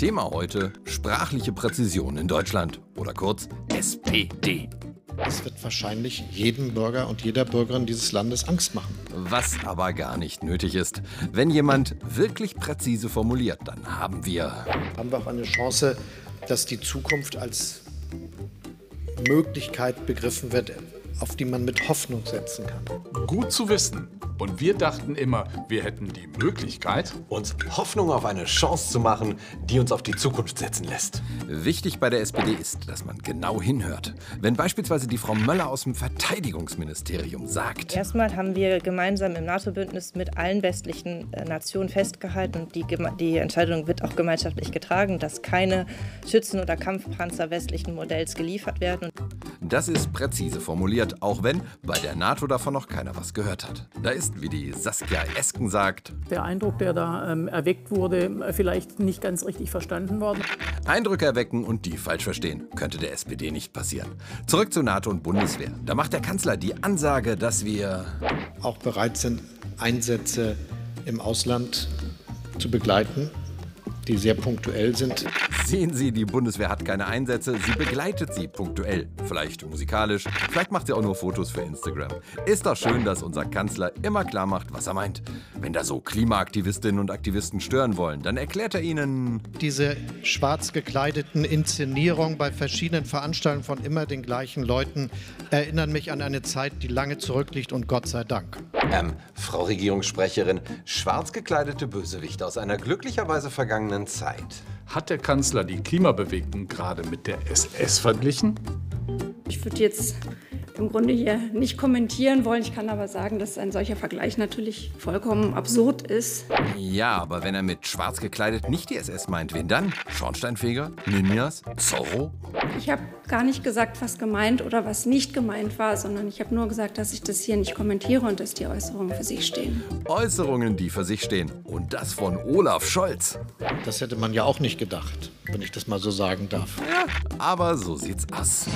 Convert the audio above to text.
Thema heute sprachliche Präzision in Deutschland oder kurz SPD. Es wird wahrscheinlich jedem Bürger und jeder Bürgerin dieses Landes Angst machen. Was aber gar nicht nötig ist. Wenn jemand wirklich präzise formuliert, dann haben wir. Haben wir auch eine Chance, dass die Zukunft als Möglichkeit begriffen wird, auf die man mit Hoffnung setzen kann. Gut zu wissen. Und wir dachten immer, wir hätten die Möglichkeit, uns Hoffnung auf eine Chance zu machen, die uns auf die Zukunft setzen lässt. Wichtig bei der SPD ist, dass man genau hinhört. Wenn beispielsweise die Frau Möller aus dem Verteidigungsministerium sagt. Erstmal haben wir gemeinsam im NATO-Bündnis mit allen westlichen äh, Nationen festgehalten und die, die Entscheidung wird auch gemeinschaftlich getragen, dass keine Schützen- oder Kampfpanzer westlichen Modells geliefert werden. Das ist präzise formuliert, auch wenn bei der NATO davon noch keiner was gehört hat. Da ist, wie die Saskia Esken sagt, der Eindruck, der da ähm, erweckt wurde, vielleicht nicht ganz richtig verstanden worden. Eindrücke erwecken und die falsch verstehen, könnte der SPD nicht passieren. Zurück zu NATO und Bundeswehr. Da macht der Kanzler die Ansage, dass wir auch bereit sind, Einsätze im Ausland zu begleiten die sehr punktuell sind. Sehen Sie, die Bundeswehr hat keine Einsätze, sie begleitet sie punktuell. Vielleicht musikalisch, vielleicht macht sie auch nur Fotos für Instagram. Ist doch schön, dass unser Kanzler immer klar macht, was er meint. Wenn da so Klimaaktivistinnen und Aktivisten stören wollen, dann erklärt er ihnen... Diese schwarz gekleideten Inszenierungen bei verschiedenen Veranstaltungen von immer den gleichen Leuten erinnern mich an eine Zeit, die lange zurückliegt und Gott sei Dank. Ähm, Frau Regierungssprecherin, schwarz gekleidete Bösewichte aus einer glücklicherweise vergangenen Zeit. Hat der Kanzler die Klimabewegten gerade mit der SS verglichen? Ich würde jetzt im Grunde hier nicht kommentieren wollen. Ich kann aber sagen, dass ein solcher Vergleich natürlich vollkommen absurd ist. Ja, aber wenn er mit schwarz gekleidet nicht die SS meint, wen dann? Schornsteinfeger? Ninjas? Zorro? Ich habe gar nicht gesagt, was gemeint oder was nicht gemeint war, sondern ich habe nur gesagt, dass ich das hier nicht kommentiere und dass die Äußerungen für sich stehen. Äußerungen, die für sich stehen. Und das von Olaf Scholz. Das hätte man ja auch nicht gedacht, wenn ich das mal so sagen darf. Ja, aber so sieht's aus.